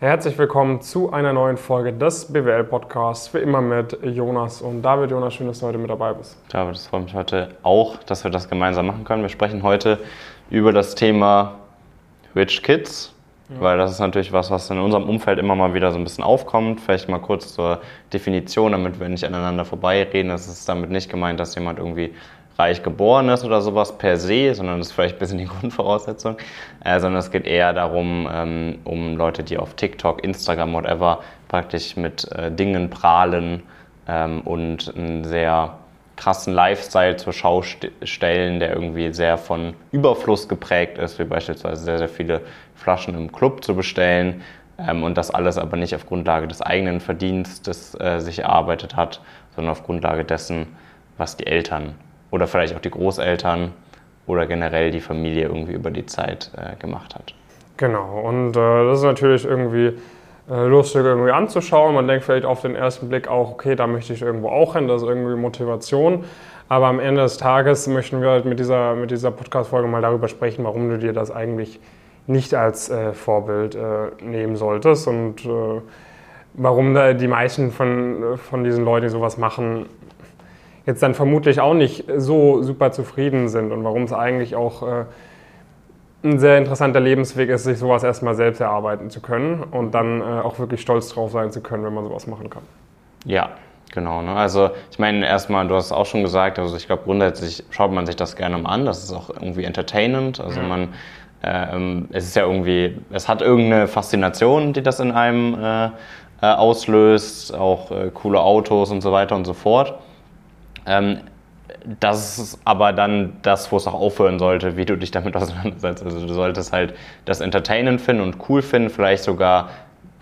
Herzlich willkommen zu einer neuen Folge des BWL-Podcasts. Wie immer mit Jonas und David. Jonas, schön, dass du heute mit dabei bist. David, es freut mich heute auch, dass wir das gemeinsam machen können. Wir sprechen heute über das Thema Rich Kids, ja. weil das ist natürlich was, was in unserem Umfeld immer mal wieder so ein bisschen aufkommt. Vielleicht mal kurz zur Definition, damit wir nicht aneinander vorbeireden. Es ist damit nicht gemeint, dass jemand irgendwie reich geboren ist oder sowas per se, sondern das ist vielleicht ein bisschen die Grundvoraussetzung, äh, sondern es geht eher darum, ähm, um Leute, die auf TikTok, Instagram, whatever, praktisch mit äh, Dingen prahlen ähm, und einen sehr krassen Lifestyle zur Schau st stellen, der irgendwie sehr von Überfluss geprägt ist, wie beispielsweise sehr, sehr viele Flaschen im Club zu bestellen ähm, und das alles aber nicht auf Grundlage des eigenen Verdienstes äh, sich erarbeitet hat, sondern auf Grundlage dessen, was die Eltern oder vielleicht auch die Großeltern oder generell die Familie irgendwie über die Zeit äh, gemacht hat. Genau, und äh, das ist natürlich irgendwie äh, lustig irgendwie anzuschauen. Man denkt vielleicht auf den ersten Blick auch, okay, da möchte ich irgendwo auch hin, das ist irgendwie Motivation. Aber am Ende des Tages möchten wir halt mit dieser, mit dieser Podcast-Folge mal darüber sprechen, warum du dir das eigentlich nicht als äh, Vorbild äh, nehmen solltest und äh, warum da die meisten von, von diesen Leuten, die sowas machen, jetzt dann vermutlich auch nicht so super zufrieden sind und warum es eigentlich auch äh, ein sehr interessanter Lebensweg ist, sich sowas erstmal selbst erarbeiten zu können und dann äh, auch wirklich stolz drauf sein zu können, wenn man sowas machen kann. Ja, genau. Ne? Also ich meine erstmal, du hast es auch schon gesagt, also ich glaube grundsätzlich schaut man sich das gerne mal an, das ist auch irgendwie entertainend, also man ähm, es ist ja irgendwie, es hat irgendeine Faszination, die das in einem äh, äh, auslöst, auch äh, coole Autos und so weiter und so fort. Ähm, das ist aber dann das, wo es auch aufhören sollte, wie du dich damit auseinandersetzt. Also du solltest halt das entertainend finden und cool finden, vielleicht sogar,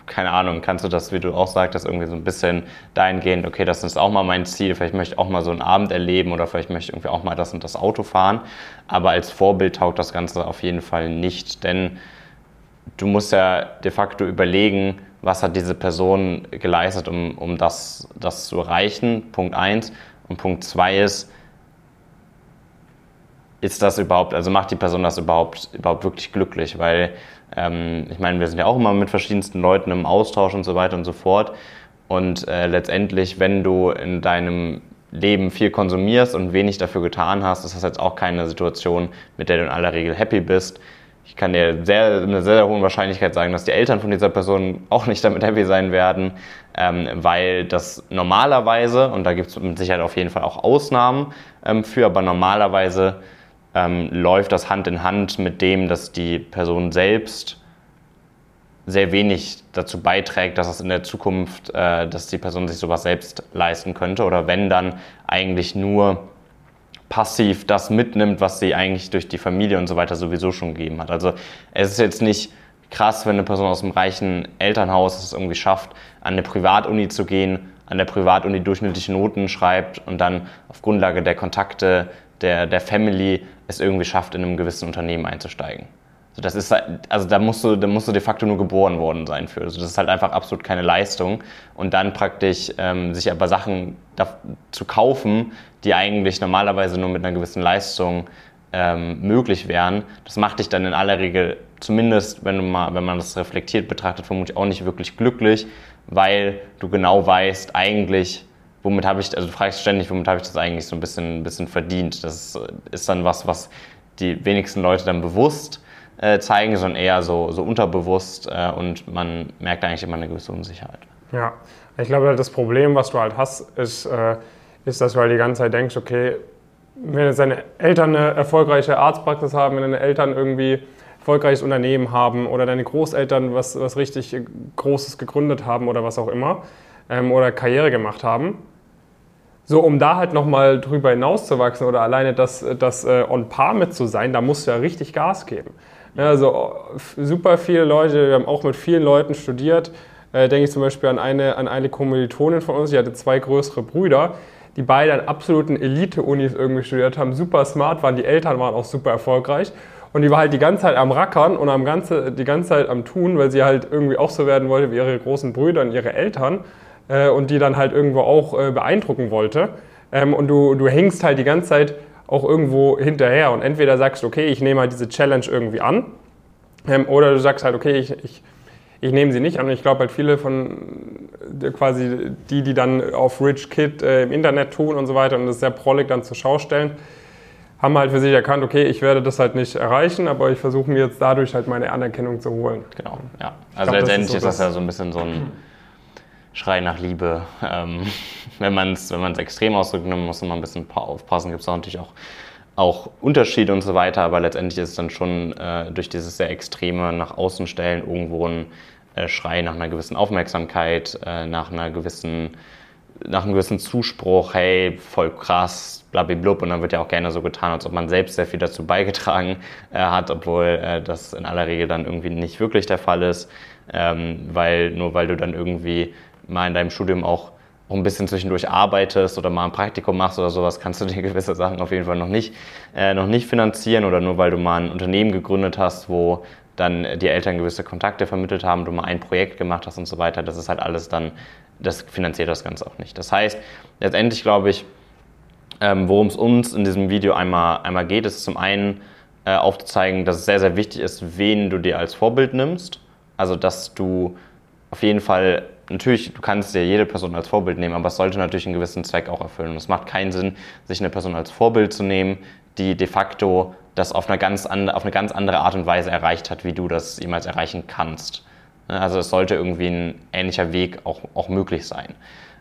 keine Ahnung, kannst du das, wie du auch sagtest, irgendwie so ein bisschen dahingehend, okay, das ist auch mal mein Ziel, vielleicht möchte ich auch mal so einen Abend erleben oder vielleicht möchte ich irgendwie auch mal das und das Auto fahren. Aber als Vorbild taugt das Ganze auf jeden Fall nicht, denn du musst ja de facto überlegen, was hat diese Person geleistet, um, um das, das zu erreichen, Punkt eins. Und Punkt zwei ist, ist das überhaupt, also macht die Person das überhaupt, überhaupt wirklich glücklich? Weil ähm, ich meine, wir sind ja auch immer mit verschiedensten Leuten im Austausch und so weiter und so fort. Und äh, letztendlich, wenn du in deinem Leben viel konsumierst und wenig dafür getan hast, ist das jetzt auch keine Situation, mit der du in aller Regel happy bist ich kann dir sehr, mit sehr, sehr hohen Wahrscheinlichkeit sagen, dass die Eltern von dieser Person auch nicht damit happy sein werden, ähm, weil das normalerweise, und da gibt es mit Sicherheit auf jeden Fall auch Ausnahmen ähm, für, aber normalerweise ähm, läuft das Hand in Hand mit dem, dass die Person selbst sehr wenig dazu beiträgt, dass es in der Zukunft, äh, dass die Person sich sowas selbst leisten könnte oder wenn dann eigentlich nur passiv das mitnimmt, was sie eigentlich durch die Familie und so weiter sowieso schon gegeben hat. Also es ist jetzt nicht krass, wenn eine Person aus einem reichen Elternhaus es irgendwie schafft, an eine Privatuni zu gehen, an der Privatuni durchschnittliche Noten schreibt und dann auf Grundlage der Kontakte der, der Family es irgendwie schafft, in einem gewissen Unternehmen einzusteigen. Also das ist, also da musst du, da musst du de facto nur geboren worden sein für. Also das ist halt einfach absolut keine Leistung. Und dann praktisch ähm, sich aber Sachen zu kaufen, die eigentlich normalerweise nur mit einer gewissen Leistung ähm, möglich wären, das macht dich dann in aller Regel, zumindest wenn, du mal, wenn man das reflektiert betrachtet, vermutlich auch nicht wirklich glücklich, weil du genau weißt, eigentlich, womit habe ich, also du fragst ständig, womit habe ich das eigentlich so ein bisschen, ein bisschen verdient. Das ist dann was, was die wenigsten Leute dann bewusst äh, zeigen, sondern eher so, so unterbewusst äh, und man merkt eigentlich immer eine gewisse Unsicherheit. Ja, ich glaube, das Problem, was du halt hast, ist, äh, ist, dass du halt die ganze Zeit denkst, okay, wenn jetzt deine Eltern eine erfolgreiche Arztpraxis haben, wenn deine Eltern irgendwie erfolgreiches Unternehmen haben oder deine Großeltern was, was richtig Großes gegründet haben oder was auch immer ähm, oder Karriere gemacht haben, so, um da halt nochmal drüber hinauszuwachsen oder alleine das, das äh, on par mit zu sein, da musst du ja richtig Gas geben. Ja, also super viele Leute, wir haben auch mit vielen Leuten studiert. Äh, denke ich zum Beispiel an eine, an eine Kommilitonin von uns, die hatte zwei größere Brüder, die beide an absoluten Elite-Unis irgendwie studiert haben, super smart waren, die Eltern waren auch super erfolgreich. Und die war halt die ganze Zeit am Rackern und am ganze, die ganze Zeit am Tun, weil sie halt irgendwie auch so werden wollte wie ihre großen Brüder und ihre Eltern äh, und die dann halt irgendwo auch äh, beeindrucken wollte. Ähm, und du, du hängst halt die ganze Zeit auch irgendwo hinterher. Und entweder sagst du, okay, ich nehme halt diese Challenge irgendwie an, ähm, oder du sagst halt, okay, ich, ich, ich nehme sie nicht an. Und ich glaube halt viele von quasi die, die dann auf Rich Kid äh, im Internet tun und so weiter und das sehr prollig dann zur Schau stellen, haben halt für sich erkannt, okay, ich werde das halt nicht erreichen, aber ich versuche mir jetzt dadurch halt meine Anerkennung zu holen. Genau, ja. Also glaub, letztendlich ist, so ist, das ja so ein bisschen so ein Schrei nach Liebe. Ähm, wenn man es wenn extrem ausdrückt, dann muss man ein bisschen aufpassen. Gibt es natürlich auch, auch Unterschiede und so weiter, aber letztendlich ist es dann schon äh, durch dieses sehr extreme nach außen stellen irgendwo ein äh, Schrei nach einer gewissen Aufmerksamkeit, äh, nach einer gewissen nach einem gewissen Zuspruch, hey, voll krass, blablablub, und dann wird ja auch gerne so getan, als ob man selbst sehr viel dazu beigetragen äh, hat, obwohl äh, das in aller Regel dann irgendwie nicht wirklich der Fall ist, ähm, weil nur weil du dann irgendwie mal in deinem Studium auch ein bisschen zwischendurch arbeitest oder mal ein Praktikum machst oder sowas, kannst du dir gewisse Sachen auf jeden Fall noch nicht, äh, noch nicht finanzieren oder nur weil du mal ein Unternehmen gegründet hast, wo dann die Eltern gewisse Kontakte vermittelt haben, du mal ein Projekt gemacht hast und so weiter, das ist halt alles dann, das finanziert das Ganze auch nicht. Das heißt, letztendlich glaube ich, ähm, worum es uns in diesem Video einmal, einmal geht, ist zum einen äh, aufzuzeigen, dass es sehr, sehr wichtig ist, wen du dir als Vorbild nimmst. Also, dass du auf jeden Fall, natürlich, du kannst dir jede Person als Vorbild nehmen, aber es sollte natürlich einen gewissen Zweck auch erfüllen. Und es macht keinen Sinn, sich eine Person als Vorbild zu nehmen, die de facto das auf eine ganz, andere, auf eine ganz andere Art und Weise erreicht hat, wie du das jemals erreichen kannst. Also es sollte irgendwie ein ähnlicher Weg auch, auch möglich sein.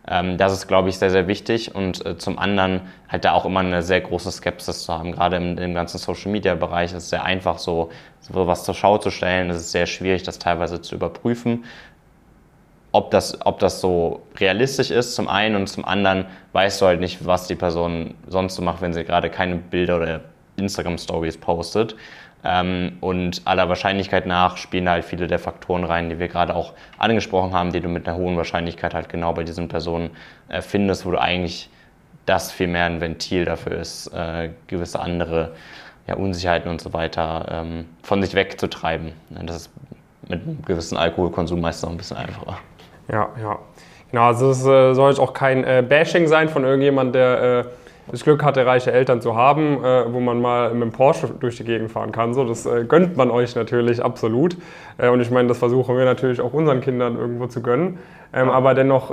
Ähm, das ist, glaube ich, sehr, sehr wichtig und äh, zum anderen halt da auch immer eine sehr große Skepsis zu haben. Gerade im, im ganzen Social-Media-Bereich ist es sehr einfach, so, so was zur Schau zu stellen. Es ist sehr schwierig, das teilweise zu überprüfen ob das, ob das so realistisch ist, zum einen und zum anderen weißt du halt nicht, was die Person sonst so macht, wenn sie gerade keine Bilder oder Instagram-Stories postet. Ähm, und aller Wahrscheinlichkeit nach spielen halt viele der Faktoren rein, die wir gerade auch angesprochen haben, die du mit einer hohen Wahrscheinlichkeit halt genau bei diesen Personen äh, findest, wo du eigentlich das viel mehr ein Ventil dafür ist, äh, gewisse andere ja, Unsicherheiten und so weiter ähm, von sich wegzutreiben. Das ist mit einem gewissen Alkoholkonsum meistens noch ein bisschen einfacher. Ja, ja. Genau, also es äh, soll jetzt auch kein äh, Bashing sein von irgendjemand, der äh, das Glück hatte, reiche Eltern zu haben, äh, wo man mal mit dem Porsche durch die Gegend fahren kann. So, das äh, gönnt man euch natürlich absolut. Äh, und ich meine, das versuchen wir natürlich auch unseren Kindern irgendwo zu gönnen. Ähm, aber dennoch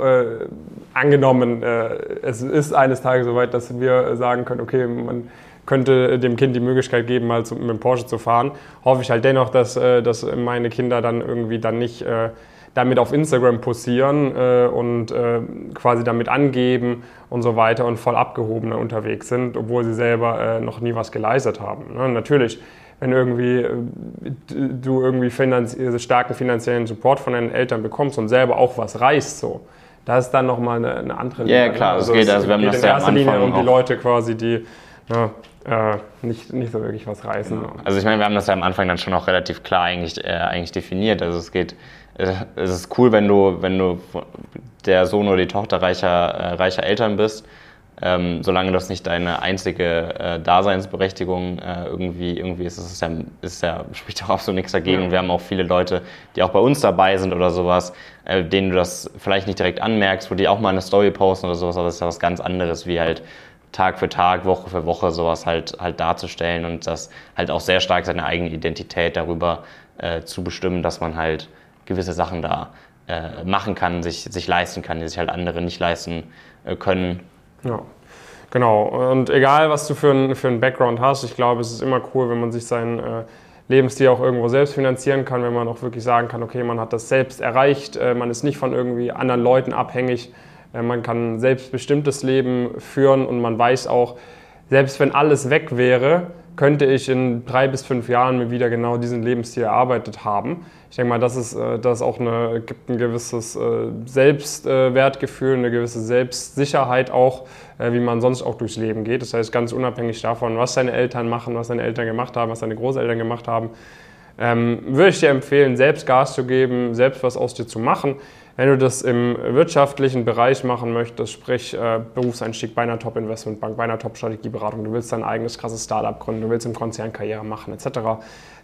angenommen, es ist eines Tages soweit, dass wir sagen können, okay, man könnte dem Kind die Möglichkeit geben, mal zu, mit dem Porsche zu fahren, hoffe ich halt dennoch, dass, dass meine Kinder dann irgendwie dann nicht damit auf Instagram posieren äh, und äh, quasi damit angeben und so weiter und voll abgehoben unterwegs sind, obwohl sie selber äh, noch nie was geleistet haben. Ne? Natürlich, wenn irgendwie äh, du irgendwie finanz also starken finanziellen Support von deinen Eltern bekommst und selber auch was reißt, so, das ist dann nochmal eine, eine andere Linie. Ja, klar, also es geht, also wir haben das in erster Linie um die Leute quasi, die ja, äh, nicht, nicht so wirklich was reißen. Also ich meine, wir haben das ja am Anfang dann schon auch relativ klar eigentlich, äh, eigentlich definiert. Also es geht äh, es ist cool, wenn du, wenn du der Sohn oder die Tochter reicher, äh, reicher Eltern bist, ähm, solange das nicht deine einzige äh, Daseinsberechtigung äh, irgendwie, irgendwie ist, ist es ja, ist ja, spricht auch absolut nichts dagegen. Ja. Wir haben auch viele Leute, die auch bei uns dabei sind oder sowas, denen du das vielleicht nicht direkt anmerkst, wo die auch mal eine Story posten oder sowas, aber das ist ja was ganz anderes, wie halt Tag für Tag, Woche für Woche sowas halt, halt darzustellen und das halt auch sehr stark seine eigene Identität darüber äh, zu bestimmen, dass man halt gewisse Sachen da äh, machen kann, sich, sich leisten kann, die sich halt andere nicht leisten äh, können. Ja. Genau, und egal was du für einen für Background hast, ich glaube, es ist immer cool, wenn man sich seinen äh, Lebensstil auch irgendwo selbst finanzieren kann, wenn man auch wirklich sagen kann, okay, man hat das selbst erreicht, äh, man ist nicht von irgendwie anderen Leuten abhängig, man kann selbstbestimmtes Leben führen und man weiß auch, selbst wenn alles weg wäre, könnte ich in drei bis fünf Jahren mir wieder genau diesen Lebensstil erarbeitet haben. Ich denke mal, das, ist, äh, das auch eine, gibt ein gewisses äh, Selbstwertgefühl, eine gewisse Selbstsicherheit auch, äh, wie man sonst auch durchs Leben geht. Das heißt, ganz unabhängig davon, was deine Eltern machen, was deine Eltern gemacht haben, was deine Großeltern gemacht haben, ähm, würde ich dir empfehlen, selbst Gas zu geben, selbst was aus dir zu machen. Wenn du das im wirtschaftlichen Bereich machen möchtest, sprich äh, Berufseinstieg bei einer Top-Investmentbank, bei einer Top-Strategieberatung, du willst dein eigenes krasses Startup gründen, du willst im Konzern Karriere machen etc.,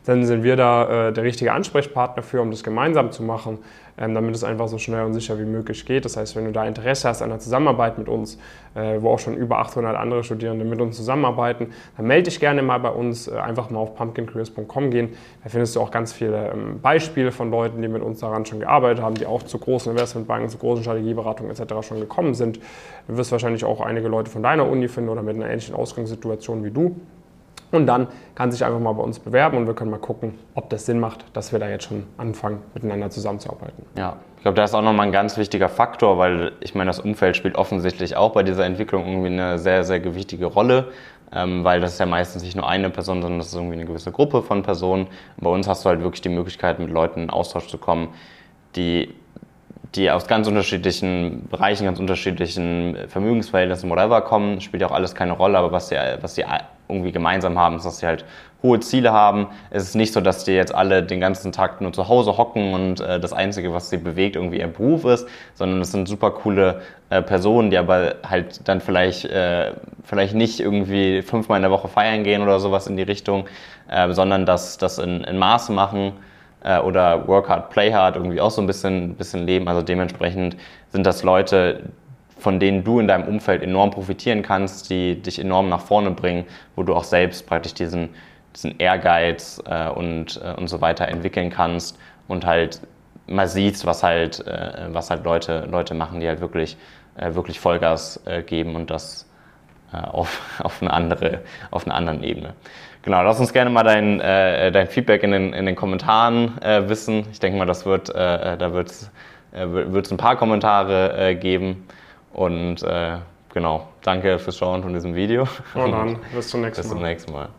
dann sind wir da äh, der richtige Ansprechpartner für, um das gemeinsam zu machen, ähm, damit es einfach so schnell und sicher wie möglich geht. Das heißt, wenn du da Interesse hast an der Zusammenarbeit mit uns, äh, wo auch schon über 800 andere Studierende mit uns zusammenarbeiten, dann melde dich gerne mal bei uns, äh, einfach mal auf pumpkincareers.com gehen. Da findest du auch ganz viele ähm, Beispiele von Leuten, die mit uns daran schon gearbeitet haben, die auch zu großen Investmentbanken, zu großen Strategieberatungen etc. schon gekommen sind. Du wirst wahrscheinlich auch einige Leute von deiner Uni finden oder mit einer ähnlichen Ausgangssituation wie du. Und dann kann sich einfach mal bei uns bewerben und wir können mal gucken, ob das Sinn macht, dass wir da jetzt schon anfangen, miteinander zusammenzuarbeiten. Ja, ich glaube, da ist auch nochmal ein ganz wichtiger Faktor, weil ich meine, das Umfeld spielt offensichtlich auch bei dieser Entwicklung irgendwie eine sehr, sehr gewichtige Rolle, ähm, weil das ist ja meistens nicht nur eine Person, sondern das ist irgendwie eine gewisse Gruppe von Personen. Und bei uns hast du halt wirklich die Möglichkeit, mit Leuten in Austausch zu kommen, die die aus ganz unterschiedlichen Bereichen, ganz unterschiedlichen Vermögensverhältnissen, whatever kommen, spielt ja auch alles keine Rolle, aber was sie, was sie irgendwie gemeinsam haben, ist, dass sie halt hohe Ziele haben. Es ist nicht so, dass die jetzt alle den ganzen Tag nur zu Hause hocken und äh, das Einzige, was sie bewegt, irgendwie ihr Beruf ist, sondern es sind super coole äh, Personen, die aber halt dann vielleicht, äh, vielleicht nicht irgendwie fünfmal in der Woche feiern gehen oder sowas in die Richtung, äh, sondern das, das in, in Maße machen äh, oder Work Hard, Play Hard irgendwie auch so ein bisschen, bisschen leben. Also dementsprechend sind das Leute, von denen du in deinem Umfeld enorm profitieren kannst, die dich enorm nach vorne bringen, wo du auch selbst praktisch diesen, diesen Ehrgeiz äh, und, äh, und so weiter entwickeln kannst und halt mal siehst, was halt, äh, was halt Leute, Leute machen, die halt wirklich, äh, wirklich Vollgas äh, geben und das äh, auf, auf, eine andere, auf einer anderen Ebene. Genau, lass uns gerne mal dein, dein Feedback in den, in den Kommentaren wissen. Ich denke mal, das wird, da wird es ein paar Kommentare geben. Und äh, genau, danke fürs Schauen von diesem Video. Und dann bis zum nächsten Mal. Bis zum nächsten Mal.